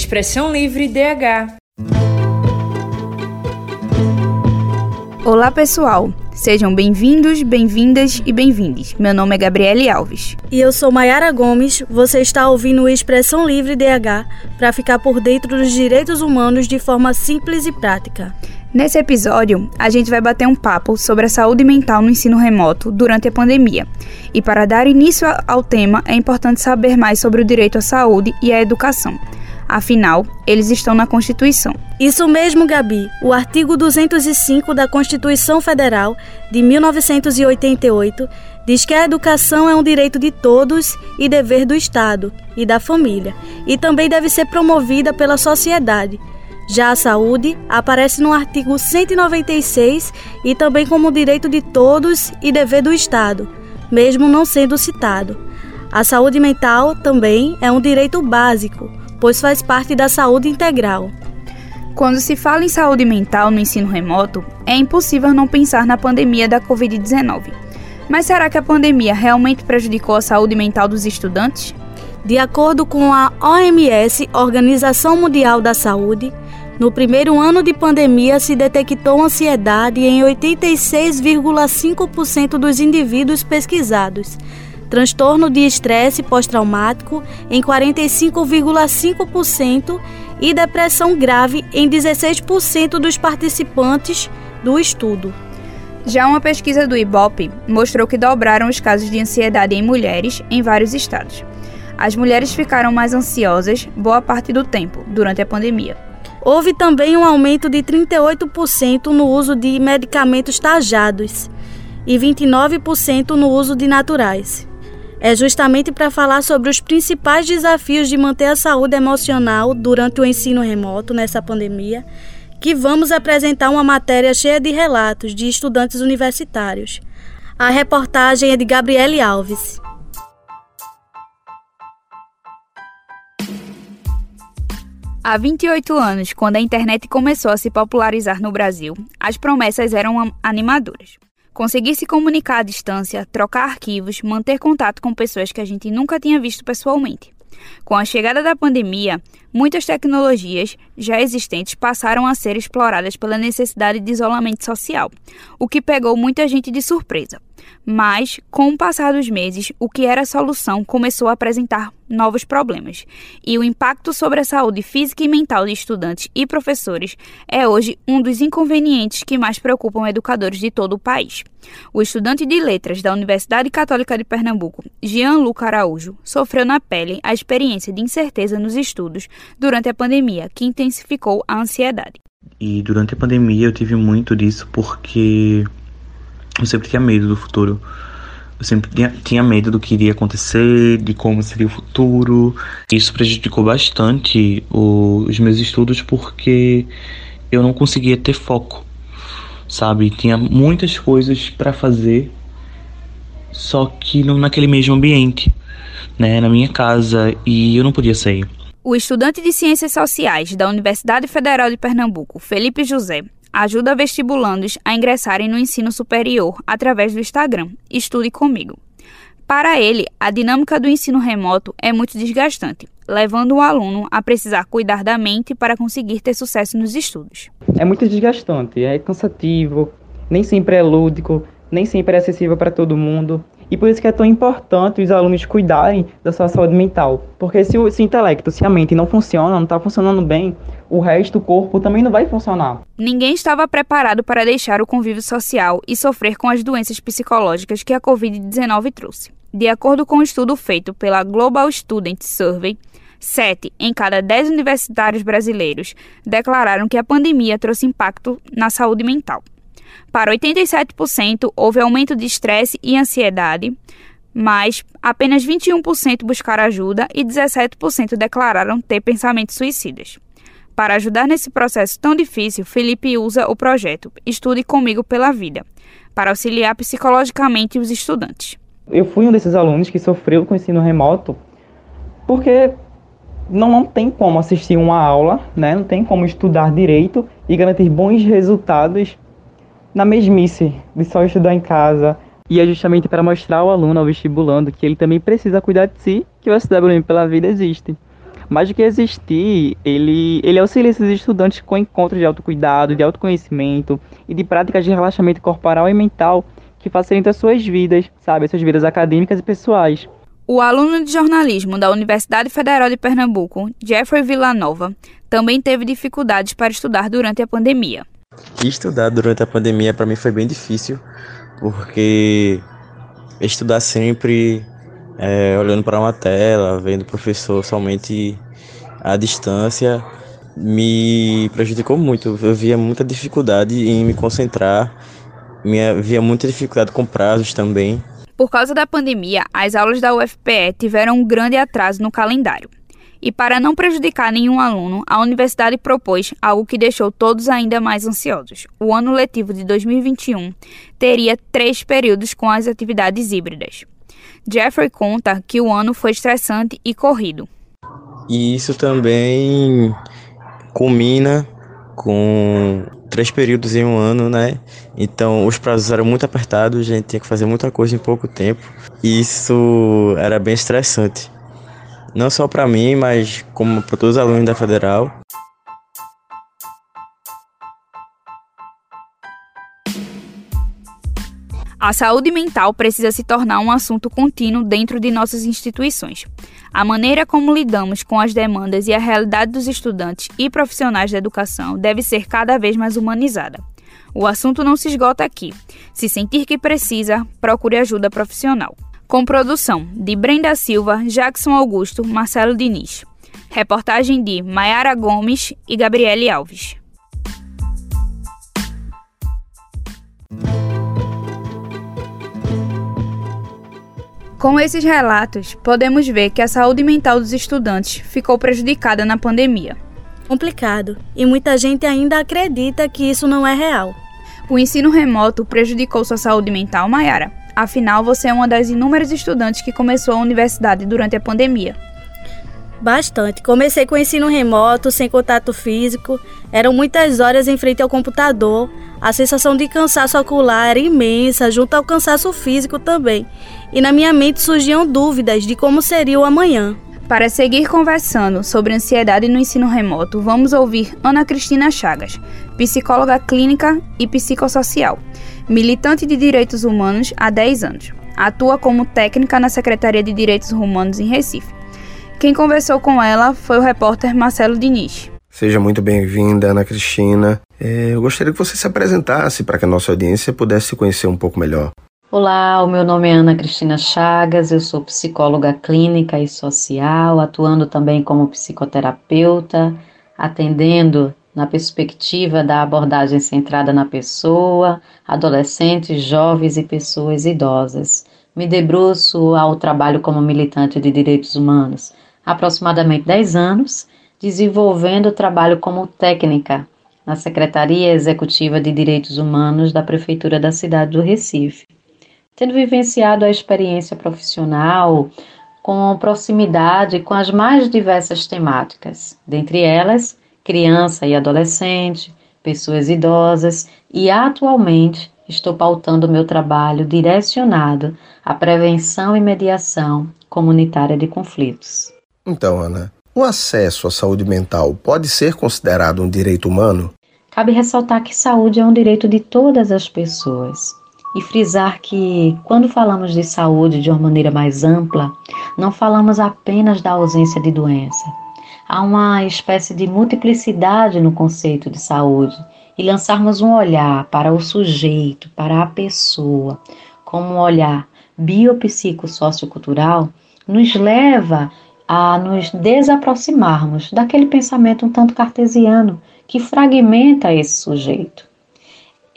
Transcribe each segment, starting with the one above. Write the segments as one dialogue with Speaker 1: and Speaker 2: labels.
Speaker 1: Expressão Livre DH.
Speaker 2: Olá, pessoal. Sejam bem-vindos, bem-vindas e bem-vindes. Meu nome é Gabriele Alves.
Speaker 3: E eu sou Mayara Gomes. Você está ouvindo o Expressão Livre DH para ficar por dentro dos direitos humanos de forma simples e prática.
Speaker 2: Nesse episódio, a gente vai bater um papo sobre a saúde mental no ensino remoto durante a pandemia. E para dar início ao tema, é importante saber mais sobre o direito à saúde e à educação. Afinal, eles estão na Constituição.
Speaker 3: Isso mesmo, Gabi. O artigo 205 da Constituição Federal de 1988 diz que a educação é um direito de todos e dever do Estado e da família, e também deve ser promovida pela sociedade já a saúde aparece no artigo 196 e também como direito de todos e dever do Estado, mesmo não sendo citado. A saúde mental também é um direito básico, pois faz parte da saúde integral.
Speaker 2: Quando se fala em saúde mental no ensino remoto, é impossível não pensar na pandemia da Covid-19. Mas será que a pandemia realmente prejudicou a saúde mental dos estudantes?
Speaker 3: De acordo com a OMS, Organização Mundial da Saúde, no primeiro ano de pandemia, se detectou ansiedade em 86,5% dos indivíduos pesquisados, transtorno de estresse pós-traumático em 45,5% e depressão grave em 16% dos participantes do estudo.
Speaker 2: Já uma pesquisa do IBOP mostrou que dobraram os casos de ansiedade em mulheres em vários estados. As mulheres ficaram mais ansiosas boa parte do tempo durante a pandemia.
Speaker 3: Houve também um aumento de 38% no uso de medicamentos tajados e 29% no uso de naturais. É justamente para falar sobre os principais desafios de manter a saúde emocional durante o ensino remoto nessa pandemia que vamos apresentar uma matéria cheia de relatos de estudantes universitários. A reportagem é de Gabriele Alves.
Speaker 2: Há 28 anos, quando a internet começou a se popularizar no Brasil, as promessas eram animadoras. Conseguir se comunicar à distância, trocar arquivos, manter contato com pessoas que a gente nunca tinha visto pessoalmente. Com a chegada da pandemia, muitas tecnologias já existentes passaram a ser exploradas pela necessidade de isolamento social, o que pegou muita gente de surpresa. Mas, com o passar dos meses, o que era solução começou a apresentar novos problemas. E o impacto sobre a saúde física e mental de estudantes e professores é hoje um dos inconvenientes que mais preocupam educadores de todo o país. O estudante de letras da Universidade Católica de Pernambuco, Jean Luca Araújo, sofreu na pele a experiência de incerteza nos estudos durante a pandemia, que intensificou a ansiedade.
Speaker 4: E durante a pandemia eu tive muito disso porque eu sempre tinha medo do futuro. Eu sempre tinha, tinha medo do que iria acontecer, de como seria o futuro. Isso prejudicou bastante o, os meus estudos porque eu não conseguia ter foco, sabe? Tinha muitas coisas para fazer, só que não naquele mesmo ambiente, né? Na minha casa e eu não podia sair.
Speaker 2: O estudante de Ciências Sociais da Universidade Federal de Pernambuco, Felipe José, ajuda vestibulandos a ingressarem no ensino superior através do Instagram Estude Comigo. Para ele, a dinâmica do ensino remoto é muito desgastante, levando o aluno a precisar cuidar da mente para conseguir ter sucesso nos estudos.
Speaker 5: É muito desgastante, é cansativo, nem sempre é lúdico, nem sempre é acessível para todo mundo. E por isso que é tão importante os alunos cuidarem da sua saúde mental. Porque se o, se o intelecto, se a mente não funciona, não está funcionando bem, o resto do corpo também não vai funcionar.
Speaker 2: Ninguém estava preparado para deixar o convívio social e sofrer com as doenças psicológicas que a Covid-19 trouxe. De acordo com um estudo feito pela Global Student Survey, Sete em cada dez universitários brasileiros declararam que a pandemia trouxe impacto na saúde mental. Para 87%, houve aumento de estresse e ansiedade, mas apenas 21% buscaram ajuda e 17% declararam ter pensamentos suicidas. Para ajudar nesse processo tão difícil, Felipe usa o projeto Estude Comigo pela Vida, para auxiliar psicologicamente os estudantes.
Speaker 5: Eu fui um desses alunos que sofreu com o ensino remoto, porque não, não tem como assistir uma aula, né? não tem como estudar direito e garantir bons resultados na mesmice de só estudar em casa. E é justamente para mostrar ao aluno, ao vestibulando, que ele também precisa cuidar de si, que o SWM pela vida existe. Mais do que existir, ele, ele auxilia esses estudantes com encontros de autocuidado, de autoconhecimento e de práticas de relaxamento corporal e mental que facilitam suas vidas, sabe? Suas vidas acadêmicas e pessoais.
Speaker 2: O aluno de jornalismo da Universidade Federal de Pernambuco, Jeffrey Villanova, também teve dificuldades para estudar durante a pandemia.
Speaker 6: Estudar durante a pandemia para mim foi bem difícil, porque estudar sempre é, olhando para uma tela, vendo o professor somente à distância, me prejudicou muito. Eu via muita dificuldade em me concentrar, me, via muita dificuldade com prazos também.
Speaker 2: Por causa da pandemia, as aulas da UFPE tiveram um grande atraso no calendário. E para não prejudicar nenhum aluno, a universidade propôs algo que deixou todos ainda mais ansiosos. O ano letivo de 2021 teria três períodos com as atividades híbridas. Jeffrey conta que o ano foi estressante e corrido.
Speaker 6: E isso também culmina com três períodos em um ano, né? Então os prazos eram muito apertados, a gente tinha que fazer muita coisa em pouco tempo. E isso era bem estressante. Não só para mim, mas como para todos os alunos da federal.
Speaker 2: A saúde mental precisa se tornar um assunto contínuo dentro de nossas instituições. A maneira como lidamos com as demandas e a realidade dos estudantes e profissionais da educação deve ser cada vez mais humanizada. O assunto não se esgota aqui. Se sentir que precisa, procure ajuda profissional. Com produção de Brenda Silva, Jackson Augusto, Marcelo Diniz. Reportagem de Maiara Gomes e Gabriele Alves. Com esses relatos, podemos ver que a saúde mental dos estudantes ficou prejudicada na pandemia.
Speaker 3: Complicado, e muita gente ainda acredita que isso não é real.
Speaker 2: O ensino remoto prejudicou sua saúde mental, Mayara? Afinal, você é uma das inúmeras estudantes que começou a universidade durante a pandemia.
Speaker 3: Bastante. Comecei com ensino remoto, sem contato físico. Eram muitas horas em frente ao computador. A sensação de cansaço ocular era imensa, junto ao cansaço físico também. E na minha mente surgiam dúvidas de como seria o amanhã.
Speaker 2: Para seguir conversando sobre ansiedade no ensino remoto, vamos ouvir Ana Cristina Chagas, psicóloga clínica e psicossocial, militante de direitos humanos há 10 anos. Atua como técnica na Secretaria de Direitos Humanos em Recife quem conversou com ela foi o repórter Marcelo Diniz.
Speaker 7: Seja muito bem-vinda, Ana Cristina. É, eu gostaria que você se apresentasse para que a nossa audiência pudesse se conhecer um pouco melhor.
Speaker 8: Olá, o meu nome é Ana Cristina Chagas, eu sou psicóloga clínica e social, atuando também como psicoterapeuta, atendendo na perspectiva da abordagem centrada na pessoa, adolescentes, jovens e pessoas idosas. Me debruço ao trabalho como militante de direitos humanos, aproximadamente 10 anos, desenvolvendo o trabalho como técnica na Secretaria Executiva de Direitos Humanos da Prefeitura da cidade do Recife. Tendo vivenciado a experiência profissional com proximidade com as mais diversas temáticas, dentre elas criança e adolescente, pessoas idosas e atualmente estou pautando meu trabalho direcionado à prevenção e mediação comunitária de conflitos.
Speaker 7: Então, Ana, o acesso à saúde mental pode ser considerado um direito humano?
Speaker 8: Cabe ressaltar que saúde é um direito de todas as pessoas e frisar que, quando falamos de saúde de uma maneira mais ampla, não falamos apenas da ausência de doença. Há uma espécie de multiplicidade no conceito de saúde e lançarmos um olhar para o sujeito, para a pessoa, como um olhar biopsicossociocultural, nos leva a nos desaproximarmos daquele pensamento um tanto cartesiano que fragmenta esse sujeito.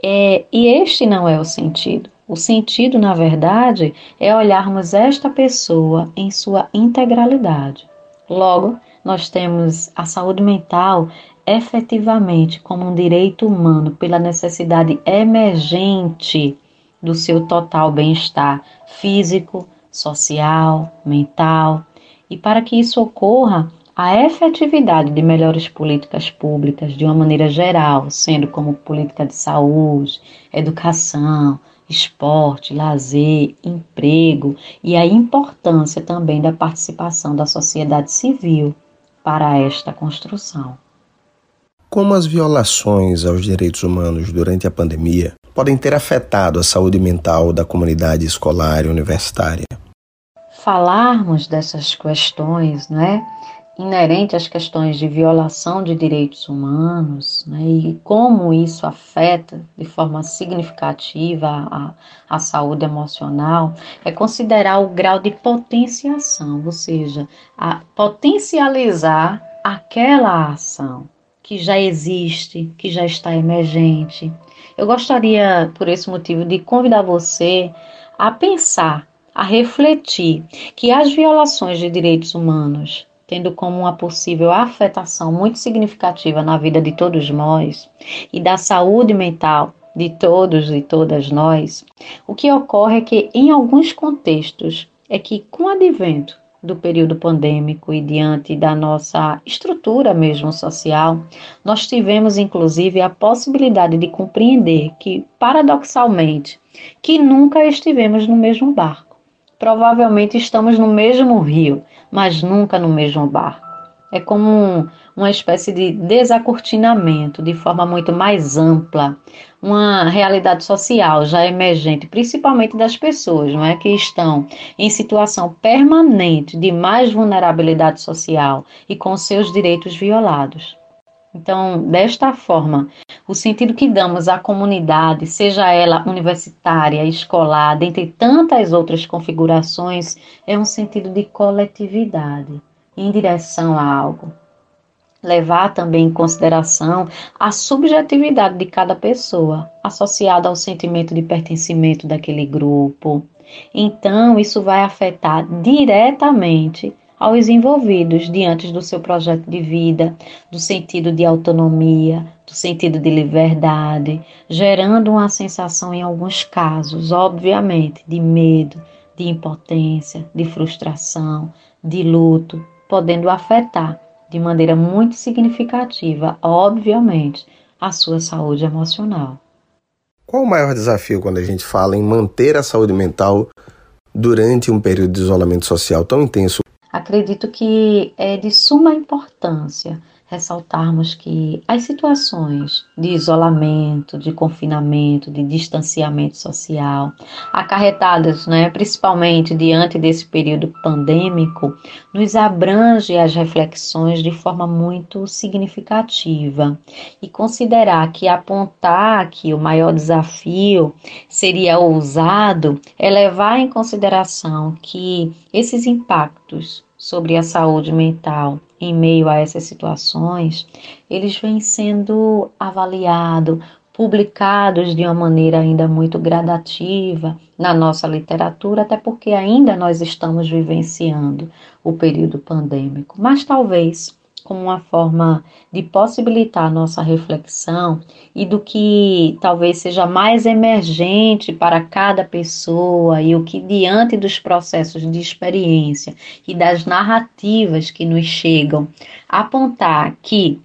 Speaker 8: É, e este não é o sentido. O sentido, na verdade, é olharmos esta pessoa em sua integralidade. Logo, nós temos a saúde mental efetivamente como um direito humano pela necessidade emergente do seu total bem-estar físico, social, mental. E para que isso ocorra, a efetividade de melhores políticas públicas de uma maneira geral, sendo como política de saúde, educação, esporte, lazer, emprego e a importância também da participação da sociedade civil, para esta construção.
Speaker 7: Como as violações aos direitos humanos durante a pandemia podem ter afetado a saúde mental da comunidade escolar e universitária?
Speaker 8: Falarmos dessas questões, né, inerente às questões de violação de direitos humanos né, e como isso afeta de forma significativa a, a saúde emocional, é considerar o grau de potenciação, ou seja, a potencializar aquela ação que já existe, que já está emergente. Eu gostaria, por esse motivo, de convidar você a pensar, a refletir que as violações de direitos humanos tendo como uma possível afetação muito significativa na vida de todos nós e da saúde mental de todos e todas nós, o que ocorre é que, em alguns contextos, é que com o advento do período pandêmico e diante da nossa estrutura mesmo social, nós tivemos inclusive a possibilidade de compreender que, paradoxalmente, que nunca estivemos no mesmo barco. Provavelmente estamos no mesmo rio, mas nunca no mesmo barco. É como um, uma espécie de desacortinamento de forma muito mais ampla, uma realidade social já emergente, principalmente das pessoas, não é que estão em situação permanente de mais vulnerabilidade social e com seus direitos violados. Então, desta forma, o sentido que damos à comunidade, seja ela universitária, escolar, dentre tantas outras configurações, é um sentido de coletividade, em direção a algo. Levar também em consideração a subjetividade de cada pessoa, associada ao sentimento de pertencimento daquele grupo. Então, isso vai afetar diretamente aos envolvidos diante do seu projeto de vida, do sentido de autonomia, do sentido de liberdade, gerando uma sensação, em alguns casos, obviamente, de medo, de impotência, de frustração, de luto, podendo afetar de maneira muito significativa, obviamente, a sua saúde emocional.
Speaker 7: Qual o maior desafio quando a gente fala em manter a saúde mental durante um período de isolamento social tão intenso
Speaker 8: acredito que é de suma importância ressaltarmos que as situações de isolamento, de confinamento, de distanciamento social, acarretadas, né, principalmente diante desse período pandêmico, nos abrange as reflexões de forma muito significativa. E considerar que apontar que o maior desafio seria ousado é levar em consideração que esses impactos sobre a saúde mental em meio a essas situações, eles vêm sendo avaliados, publicados de uma maneira ainda muito gradativa na nossa literatura, até porque ainda nós estamos vivenciando o período pandêmico. Mas talvez como uma forma de possibilitar nossa reflexão e do que talvez seja mais emergente para cada pessoa e o que diante dos processos de experiência e das narrativas que nos chegam apontar que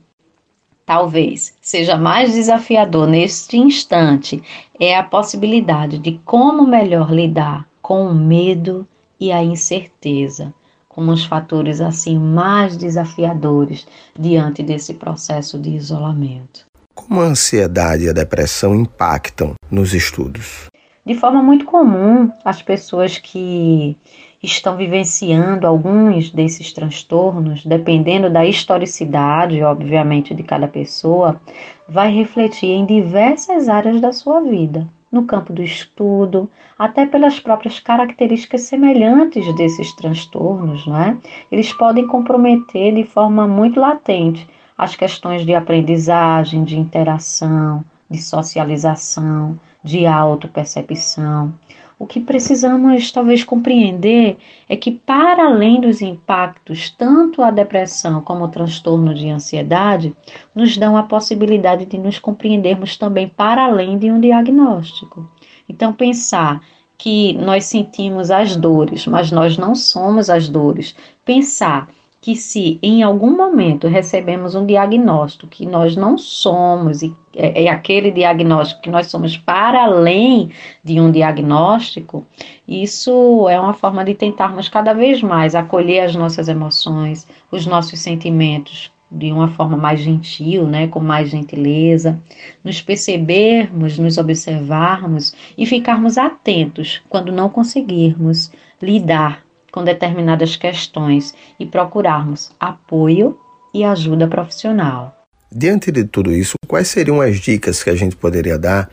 Speaker 8: talvez seja mais desafiador neste instante é a possibilidade de como melhor lidar com o medo e a incerteza como os fatores assim mais desafiadores diante desse processo de isolamento.
Speaker 7: Como a ansiedade e a depressão impactam nos estudos?
Speaker 8: De forma muito comum, as pessoas que estão vivenciando alguns desses transtornos, dependendo da historicidade, obviamente, de cada pessoa, vai refletir em diversas áreas da sua vida no campo do estudo, até pelas próprias características semelhantes desses transtornos, não é? Eles podem comprometer de forma muito latente as questões de aprendizagem, de interação, de socialização, de autopercepção. O que precisamos talvez compreender é que, para além dos impactos, tanto a depressão como o transtorno de ansiedade nos dão a possibilidade de nos compreendermos também para além de um diagnóstico. Então, pensar que nós sentimos as dores, mas nós não somos as dores. Pensar que se em algum momento recebemos um diagnóstico que nós não somos e é, é, aquele diagnóstico que nós somos para além de um diagnóstico, isso é uma forma de tentarmos cada vez mais acolher as nossas emoções, os nossos sentimentos de uma forma mais gentil, né, com mais gentileza, nos percebermos, nos observarmos e ficarmos atentos quando não conseguirmos lidar com determinadas questões e procurarmos apoio e ajuda profissional.
Speaker 7: Diante de tudo isso, quais seriam as dicas que a gente poderia dar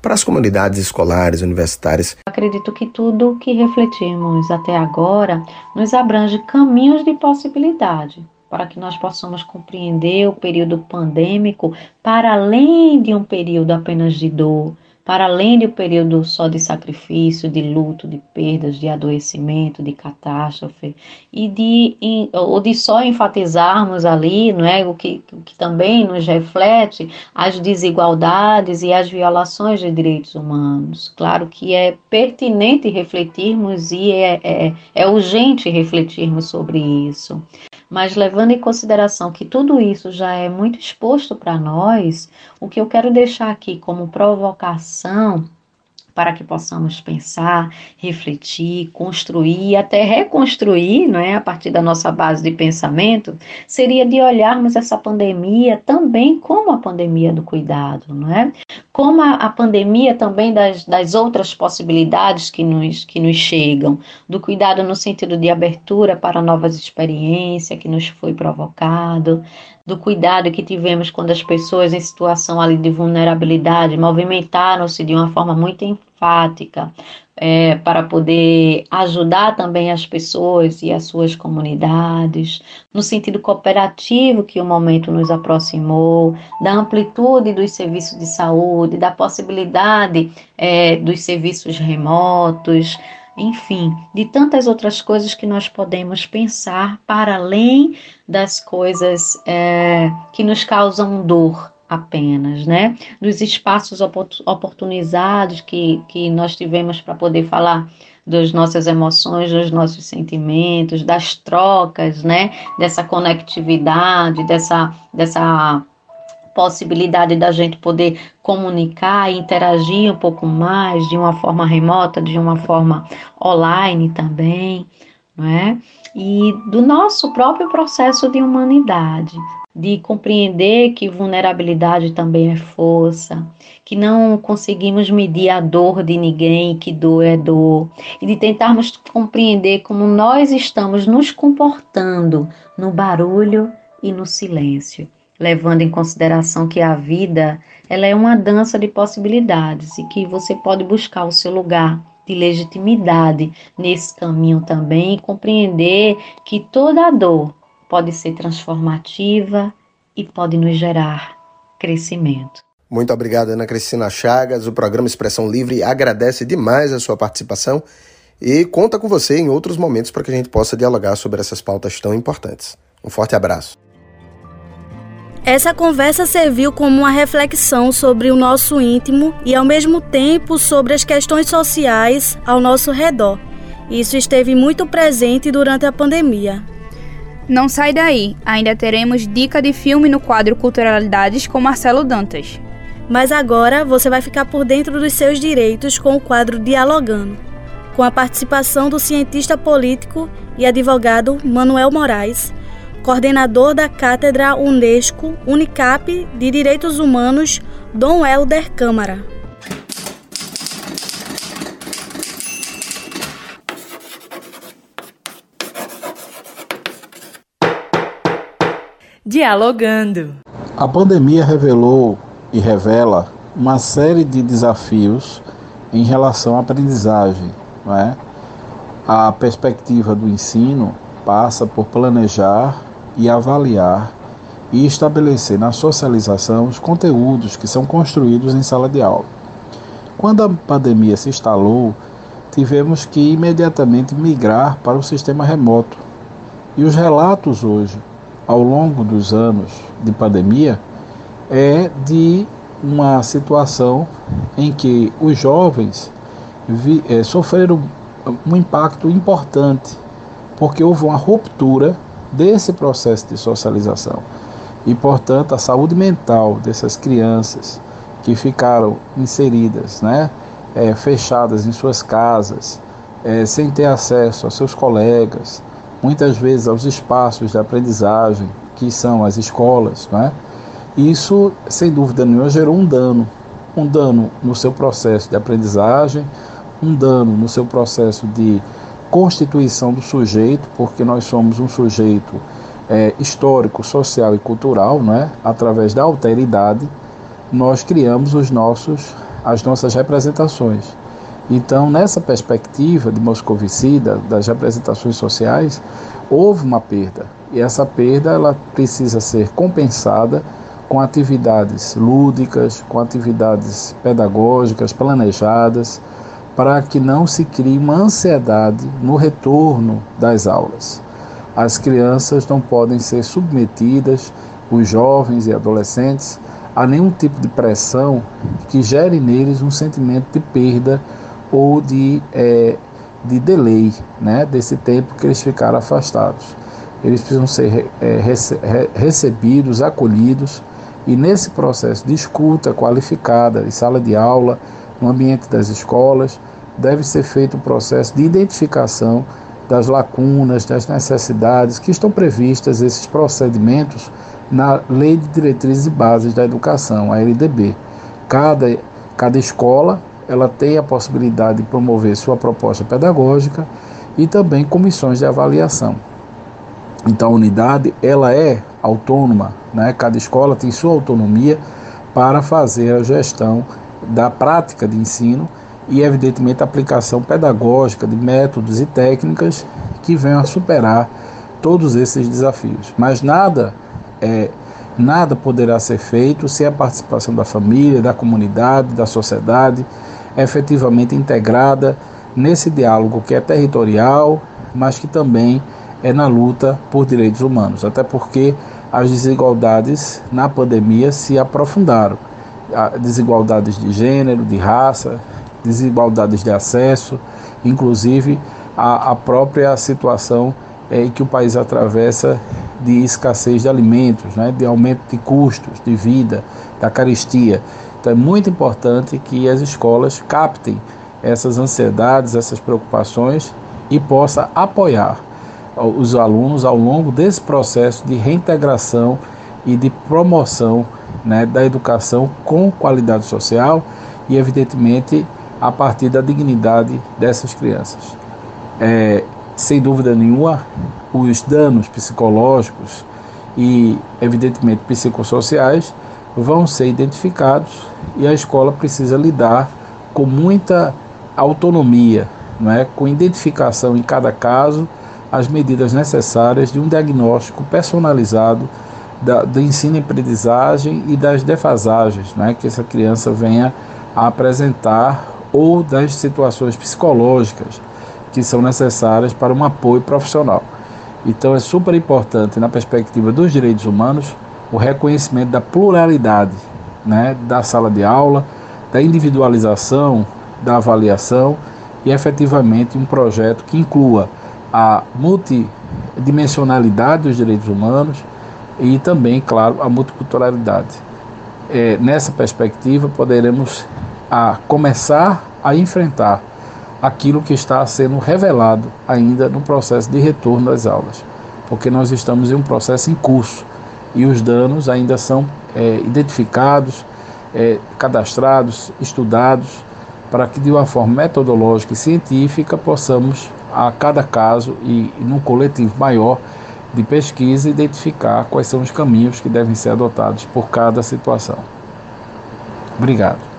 Speaker 7: para as comunidades escolares, universitárias?
Speaker 8: Acredito que tudo que refletimos até agora nos abrange caminhos de possibilidade para que nós possamos compreender o período pandêmico para além de um período apenas de dor, para além do período só de sacrifício, de luto, de perdas, de adoecimento, de catástrofe, e de, ou de só enfatizarmos ali, não é, o que, que também nos reflete as desigualdades e as violações de direitos humanos. Claro que é pertinente refletirmos e é, é, é urgente refletirmos sobre isso. Mas levando em consideração que tudo isso já é muito exposto para nós, o que eu quero deixar aqui como provocação para que possamos pensar, refletir, construir até reconstruir, não é, a partir da nossa base de pensamento, seria de olharmos essa pandemia também como a pandemia do cuidado, não é? Como a, a pandemia também das, das outras possibilidades que nos, que nos chegam, do cuidado no sentido de abertura para novas experiências que nos foi provocado, do cuidado que tivemos quando as pessoas em situação ali de vulnerabilidade movimentaram-se de uma forma muito é, para poder ajudar também as pessoas e as suas comunidades, no sentido cooperativo que o momento nos aproximou, da amplitude dos serviços de saúde, da possibilidade é, dos serviços remotos, enfim, de tantas outras coisas que nós podemos pensar para além das coisas é, que nos causam dor apenas, né? Dos espaços oportunizados que, que nós tivemos para poder falar das nossas emoções, dos nossos sentimentos, das trocas, né? Dessa conectividade, dessa, dessa possibilidade da gente poder comunicar e interagir um pouco mais de uma forma remota, de uma forma online também, não é? E do nosso próprio processo de humanidade, de compreender que vulnerabilidade também é força, que não conseguimos medir a dor de ninguém, que dor é dor, e de tentarmos compreender como nós estamos nos comportando no barulho e no silêncio levando em consideração que a vida ela é uma dança de possibilidades e que você pode buscar o seu lugar de legitimidade nesse caminho também e compreender que toda dor pode ser transformativa e pode nos gerar crescimento.
Speaker 7: Muito obrigado, Ana Cristina Chagas. O programa Expressão Livre agradece demais a sua participação e conta com você em outros momentos para que a gente possa dialogar sobre essas pautas tão importantes. Um forte abraço.
Speaker 3: Essa conversa serviu como uma reflexão sobre o nosso íntimo e, ao mesmo tempo, sobre as questões sociais ao nosso redor. Isso esteve muito presente durante a pandemia.
Speaker 2: Não sai daí, ainda teremos dica de filme no quadro Culturalidades com Marcelo Dantas.
Speaker 3: Mas agora você vai ficar por dentro dos seus direitos com o quadro Dialogando, com a participação do cientista político e advogado Manuel Moraes coordenador da Cátedra Unesco Unicap de Direitos Humanos, Dom Helder Câmara.
Speaker 1: Dialogando.
Speaker 9: A pandemia revelou e revela uma série de desafios em relação à aprendizagem. Não é? A perspectiva do ensino passa por planejar e avaliar e estabelecer na socialização os conteúdos que são construídos em sala de aula. Quando a pandemia se instalou, tivemos que imediatamente migrar para o sistema remoto. E os relatos hoje, ao longo dos anos de pandemia, é de uma situação em que os jovens vi, é, sofreram um impacto importante, porque houve uma ruptura desse processo de socialização. E, portanto, a saúde mental dessas crianças que ficaram inseridas, né, é, fechadas em suas casas, é, sem ter acesso aos seus colegas, muitas vezes aos espaços de aprendizagem, que são as escolas, né? Isso, sem dúvida nenhuma, gerou um dano. Um dano no seu processo de aprendizagem, um dano no seu processo de constituição do sujeito, porque nós somos um sujeito é, histórico, social e cultural, né? através da alteridade, nós criamos os nossos, as nossas representações. Então, nessa perspectiva de Moscovici, das representações sociais, houve uma perda. E essa perda ela precisa ser compensada com atividades lúdicas, com atividades pedagógicas planejadas, para que não se crie uma ansiedade no retorno das aulas. As crianças não podem ser submetidas, os jovens e adolescentes, a nenhum tipo de pressão que gere neles um sentimento de perda ou de, é, de delay né, desse tempo que eles ficaram afastados. Eles precisam ser é, rece recebidos, acolhidos, e nesse processo de escuta qualificada em sala de aula, no ambiente das escolas, deve ser feito um processo de identificação das lacunas, das necessidades que estão previstas esses procedimentos na Lei de Diretrizes e Bases da Educação, a LDB. Cada, cada escola ela tem a possibilidade de promover sua proposta pedagógica e também comissões de avaliação. Então a unidade ela é autônoma, né? cada escola tem sua autonomia para fazer a gestão da prática de ensino e, evidentemente, a aplicação pedagógica de métodos e técnicas que venham a superar todos esses desafios. Mas nada é, nada poderá ser feito sem a participação da família, da comunidade, da sociedade, efetivamente integrada nesse diálogo que é territorial, mas que também é na luta por direitos humanos, até porque as desigualdades na pandemia se aprofundaram. Desigualdades de gênero, de raça, desigualdades de acesso, inclusive a, a própria situação é, que o país atravessa de escassez de alimentos, né, de aumento de custos de vida, da caristia. Então é muito importante que as escolas captem essas ansiedades, essas preocupações e possa apoiar os alunos ao longo desse processo de reintegração e de promoção né, da educação com qualidade social e, evidentemente, a partir da dignidade dessas crianças. É, sem dúvida nenhuma, os danos psicológicos e, evidentemente, psicossociais vão ser identificados e a escola precisa lidar com muita autonomia, não é? com identificação em cada caso, as medidas necessárias de um diagnóstico personalizado da, do ensino e aprendizagem e das defasagens é? que essa criança venha a apresentar ou das situações psicológicas que são necessárias para um apoio profissional. Então é super importante, na perspectiva dos direitos humanos, o reconhecimento da pluralidade né, da sala de aula, da individualização, da avaliação e efetivamente um projeto que inclua a multidimensionalidade dos direitos humanos e também, claro, a multiculturalidade. É, nessa perspectiva, poderemos a começar a enfrentar aquilo que está sendo revelado ainda no processo de retorno das aulas, porque nós estamos em um processo em curso e os danos ainda são é, identificados, é, cadastrados, estudados, para que de uma forma metodológica e científica possamos, a cada caso e, e num coletivo maior de pesquisa, identificar quais são os caminhos que devem ser adotados por cada situação. Obrigado.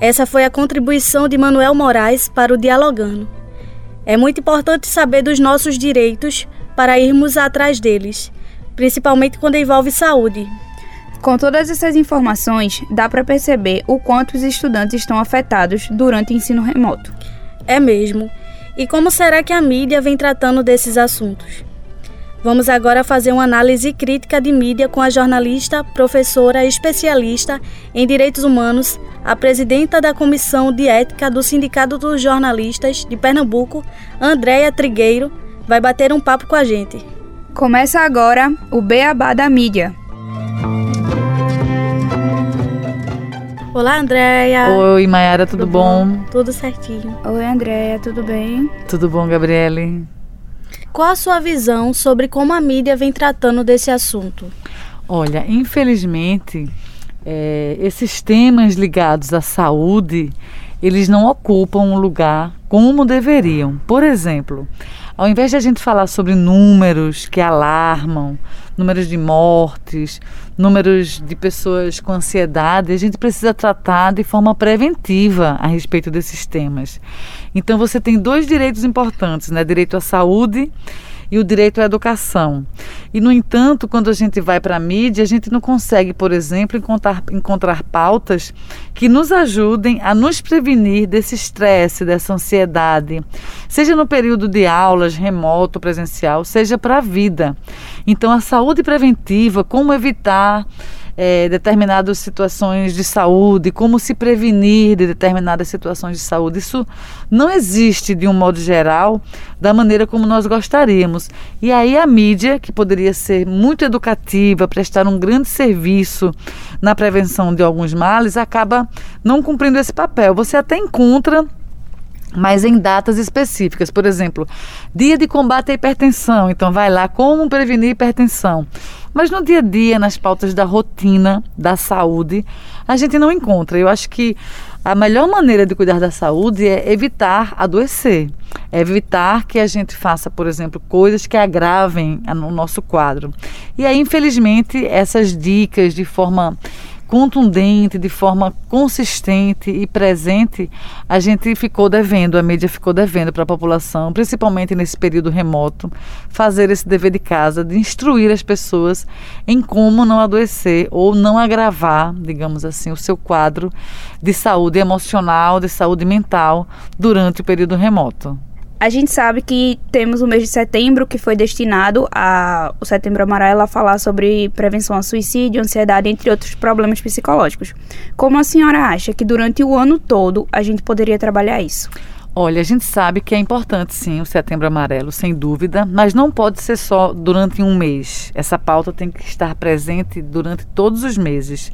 Speaker 3: Essa foi a contribuição de Manuel Moraes para o Dialogando. É muito importante saber dos nossos direitos para irmos atrás deles, principalmente quando envolve saúde.
Speaker 2: Com todas essas informações, dá para perceber o quanto os estudantes estão afetados durante o ensino remoto.
Speaker 3: É mesmo. E como será que a mídia vem tratando desses assuntos? Vamos agora fazer uma análise crítica de mídia com a jornalista, professora especialista em direitos humanos, a presidenta da Comissão de Ética do Sindicato dos Jornalistas de Pernambuco, Andréia Trigueiro, vai bater um papo com a gente.
Speaker 2: Começa agora o Beabá da Mídia.
Speaker 3: Olá, Andréia.
Speaker 10: Oi, Mayara, tudo, tudo bom?
Speaker 3: bom? Tudo certinho.
Speaker 2: Oi, Andréia, tudo bem?
Speaker 10: Tudo bom, Gabriele?
Speaker 3: Qual a sua visão sobre como a mídia vem tratando desse assunto?
Speaker 10: Olha, infelizmente, é, esses temas ligados à saúde, eles não ocupam um lugar como deveriam. Por exemplo, ao invés de a gente falar sobre números que alarmam, números de mortes, números de pessoas com ansiedade, a gente precisa tratar de forma preventiva a respeito desses temas. Então você tem dois direitos importantes, né? Direito à saúde e o direito à educação. E, no entanto, quando a gente vai para a mídia, a gente não consegue, por exemplo, encontrar, encontrar pautas que nos ajudem a nos prevenir desse estresse, dessa ansiedade, seja no período de aulas, remoto, presencial, seja para a vida. Então, a saúde preventiva, como evitar é, determinadas situações de saúde, como se prevenir de determinadas situações de saúde. Isso não existe de um modo geral da maneira como nós gostaríamos. E aí a mídia, que poderia ser muito educativa, prestar um grande serviço na prevenção de alguns males, acaba não cumprindo esse papel. Você até encontra mas em datas específicas. Por exemplo, dia de combate à hipertensão. Então, vai lá como prevenir hipertensão. Mas no dia a dia, nas pautas da rotina, da saúde, a gente não encontra. Eu acho que a melhor maneira de cuidar da saúde é evitar adoecer, é evitar que a gente faça, por exemplo, coisas que agravem o nosso quadro. E aí, infelizmente, essas dicas de forma contundente, de forma consistente e presente, a gente ficou devendo, a mídia ficou devendo para a população, principalmente nesse período remoto, fazer esse dever de casa, de instruir as pessoas em como não adoecer ou não agravar, digamos assim, o seu quadro de saúde emocional, de saúde mental durante o período remoto.
Speaker 2: A gente sabe que temos o mês de setembro que foi destinado a o Setembro Amarelo a falar sobre prevenção ao suicídio, ansiedade, entre outros problemas psicológicos. Como a senhora acha que durante o ano todo a gente poderia trabalhar isso?
Speaker 10: Olha, a gente sabe que é importante sim o Setembro Amarelo, sem dúvida, mas não pode ser só durante um mês. Essa pauta tem que estar presente durante todos os meses.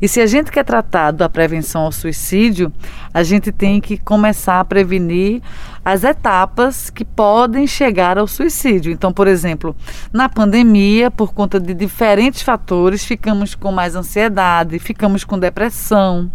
Speaker 10: E se a gente quer tratar da prevenção ao suicídio, a gente tem que começar a prevenir as etapas que podem chegar ao suicídio. Então, por exemplo, na pandemia, por conta de diferentes fatores, ficamos com mais ansiedade, ficamos com depressão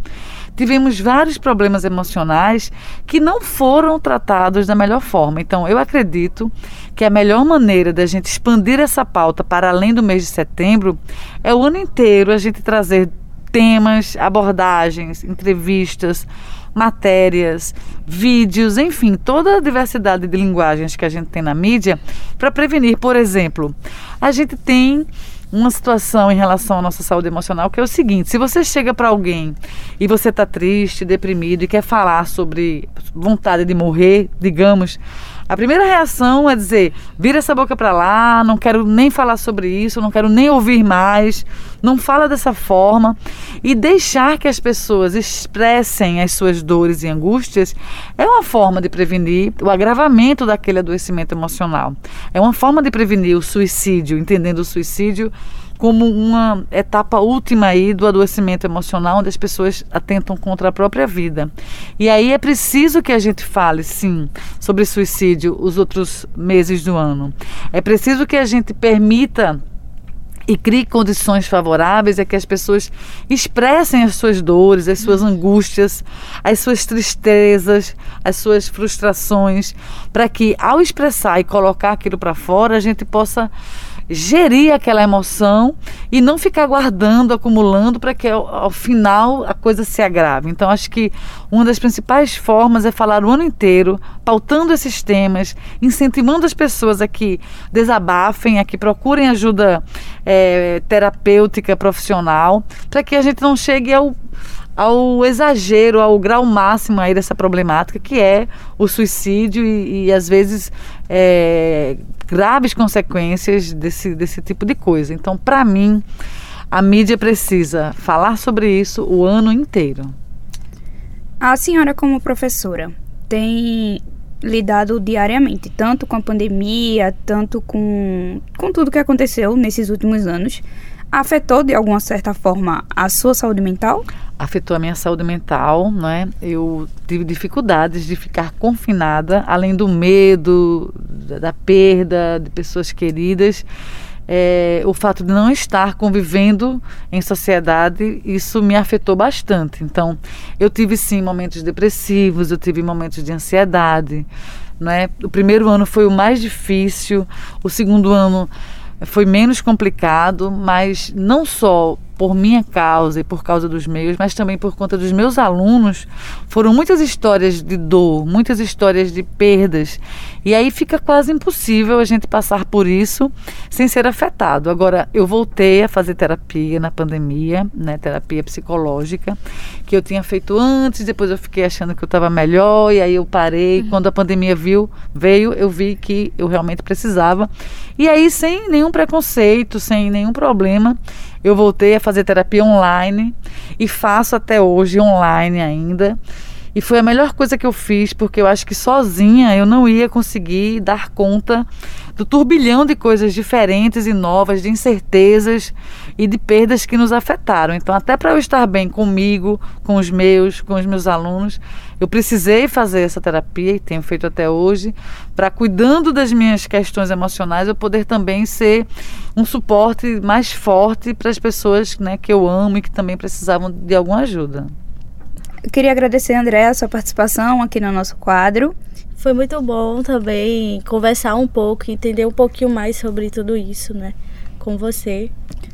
Speaker 10: tivemos vários problemas emocionais que não foram tratados da melhor forma. Então, eu acredito que a melhor maneira da gente expandir essa pauta para além do mês de setembro é o ano inteiro a gente trazer temas, abordagens, entrevistas, matérias, vídeos, enfim, toda a diversidade de linguagens que a gente tem na mídia para prevenir. Por exemplo, a gente tem uma situação em relação à nossa saúde emocional que é o seguinte: se você chega para alguém e você está triste, deprimido e quer falar sobre vontade de morrer, digamos, a primeira reação é dizer: vira essa boca para lá, não quero nem falar sobre isso, não quero nem ouvir mais, não fala dessa forma. E deixar que as pessoas expressem as suas dores e angústias é uma forma de prevenir o agravamento daquele adoecimento emocional. É uma forma de prevenir o suicídio, entendendo o suicídio como uma etapa última aí do adoecimento emocional, onde as pessoas atentam contra a própria vida. E aí é preciso que a gente fale, sim, sobre suicídio os outros meses do ano. É preciso que a gente permita e crie condições favoráveis a que as pessoas expressem as suas dores, as suas angústias, as suas tristezas, as suas frustrações, para que ao expressar e colocar aquilo para fora, a gente possa gerir aquela emoção e não ficar guardando, acumulando para que ao, ao, final a coisa se agrave. Então acho que uma das principais formas é falar o ano inteiro, pautando esses temas, incentivando as pessoas a que desabafem, a que procurem ajuda é, terapêutica profissional, para que a gente não chegue ao ao exagero, ao grau máximo aí dessa problemática, que é o suicídio e, e às vezes é, graves consequências desse, desse tipo de coisa. Então, para mim, a mídia precisa falar sobre isso o ano inteiro.
Speaker 2: A senhora, como professora, tem lidado diariamente, tanto com a pandemia, tanto com, com tudo que aconteceu nesses últimos anos. Afetou de alguma certa forma a sua saúde mental?
Speaker 10: Afetou a minha saúde mental, né? Eu tive dificuldades de ficar confinada, além do medo, da, da perda de pessoas queridas é, o fato de não estar convivendo em sociedade, isso me afetou bastante. Então, eu tive sim momentos depressivos, eu tive momentos de ansiedade. Né? O primeiro ano foi o mais difícil, o segundo ano foi menos complicado, mas não só por minha causa e por causa dos meus, mas também por conta dos meus alunos, foram muitas histórias de dor, muitas histórias de perdas. E aí fica quase impossível a gente passar por isso sem ser afetado. Agora, eu voltei a fazer terapia na pandemia, né, terapia psicológica, que eu tinha feito antes, depois eu fiquei achando que eu estava melhor, e aí eu parei. Uhum. Quando a pandemia viu, veio, eu vi que eu realmente precisava. E aí, sem nenhum preconceito, sem nenhum problema, eu voltei a fazer terapia online e faço até hoje online ainda. E foi a melhor coisa que eu fiz, porque eu acho que sozinha eu não ia conseguir dar conta do turbilhão de coisas diferentes e novas, de incertezas e de perdas que nos afetaram. Então, até para eu estar bem comigo, com os meus, com os meus alunos, eu precisei fazer essa terapia e tenho feito até hoje, para cuidando das minhas questões emocionais, eu poder também ser um suporte mais forte para as pessoas né, que eu amo e que também precisavam de alguma ajuda.
Speaker 2: Eu queria agradecer, André, a sua participação aqui no nosso quadro.
Speaker 3: Foi muito bom também conversar um pouco, entender um pouquinho mais sobre tudo isso, né, com você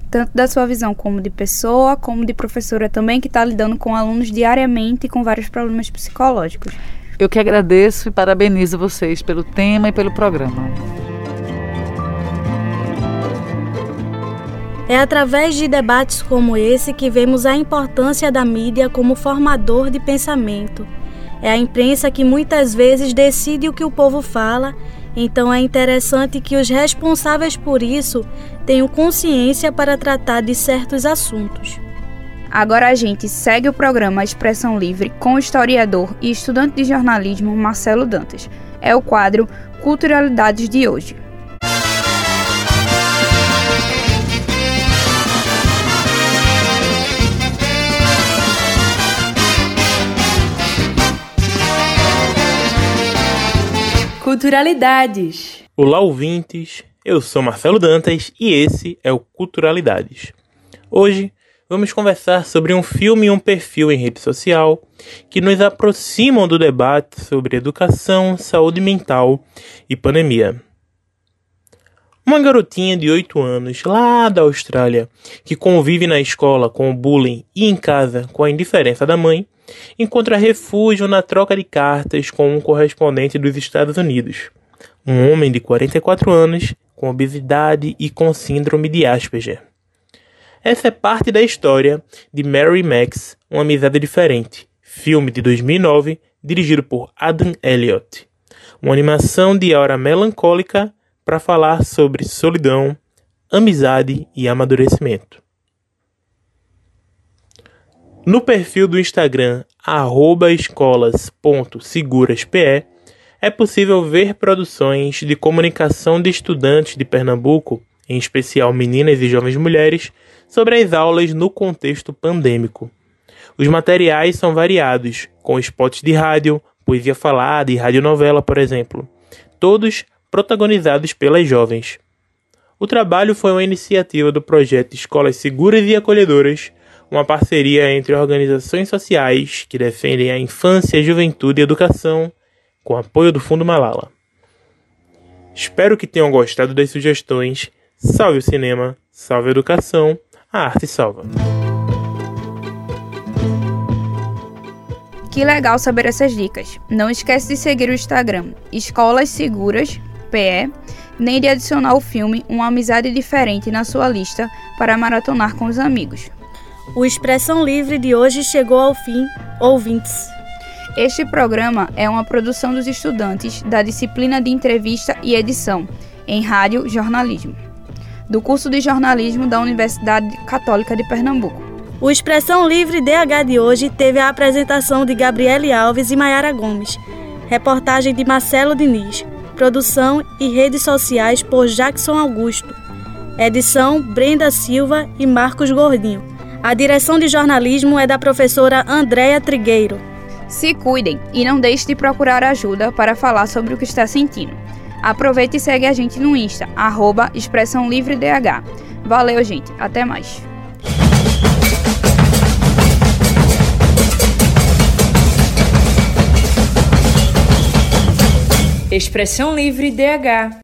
Speaker 2: tanto da sua visão como de pessoa, como de professora também, que está lidando com alunos diariamente com vários problemas psicológicos.
Speaker 10: Eu que agradeço e parabenizo vocês pelo tema e pelo programa.
Speaker 3: É através de debates como esse que vemos a importância da mídia como formador de pensamento. É a imprensa que muitas vezes decide o que o povo fala então é interessante que os responsáveis por isso tenham consciência para tratar de certos assuntos.
Speaker 2: Agora a gente segue o programa Expressão Livre com o historiador e estudante de jornalismo Marcelo Dantas. É o quadro Culturalidades de hoje.
Speaker 1: Culturalidades.
Speaker 11: Olá, ouvintes. Eu sou Marcelo Dantas e esse é o Culturalidades. Hoje vamos conversar sobre um filme e um perfil em rede social que nos aproximam do debate sobre educação, saúde mental e pandemia. Uma garotinha de 8 anos, lá da Austrália, que convive na escola com o bullying e em casa com a indiferença da mãe, encontra refúgio na troca de cartas com um correspondente dos Estados Unidos, um homem de 44 anos, com obesidade e com síndrome de Asperger. Essa é parte da história de Mary Max, Uma Amizade Diferente, filme de 2009 dirigido por Adam Elliott. Uma animação de aura melancólica para falar sobre solidão, amizade e amadurecimento. No perfil do Instagram escolas.seguraspe é possível ver produções de comunicação de estudantes de Pernambuco, em especial meninas e jovens mulheres, sobre as aulas no contexto pandêmico. Os materiais são variados, com spots de rádio, poesia falada e radionovela, por exemplo, todos protagonizados pelas jovens. O trabalho foi uma iniciativa do projeto Escolas Seguras e Acolhedoras, uma parceria entre organizações sociais que defendem a infância, juventude e educação, com apoio do Fundo Malala. Espero que tenham gostado das sugestões. Salve o cinema, salve a educação, a arte salva.
Speaker 2: Que legal saber essas dicas. Não esquece de seguir o Instagram Escolas Seguras PE, nem de adicionar o filme Uma Amizade Diferente na sua lista para maratonar com os amigos.
Speaker 3: O Expressão Livre de hoje chegou ao fim, ouvintes.
Speaker 2: Este programa é uma produção dos estudantes da disciplina de entrevista e edição em rádio jornalismo, do curso de jornalismo da Universidade Católica de Pernambuco.
Speaker 3: O Expressão Livre DH de hoje teve a apresentação de Gabriele Alves e Maiara Gomes, reportagem de Marcelo Diniz, produção e redes sociais por Jackson Augusto, edição Brenda Silva e Marcos Gordinho. A direção de jornalismo é da professora Andréa Trigueiro.
Speaker 2: Se cuidem e não deixe de procurar ajuda para falar sobre o que está sentindo. Aproveite e segue a gente no Insta, arroba. Valeu, gente. Até mais.
Speaker 1: Expressão Livre DH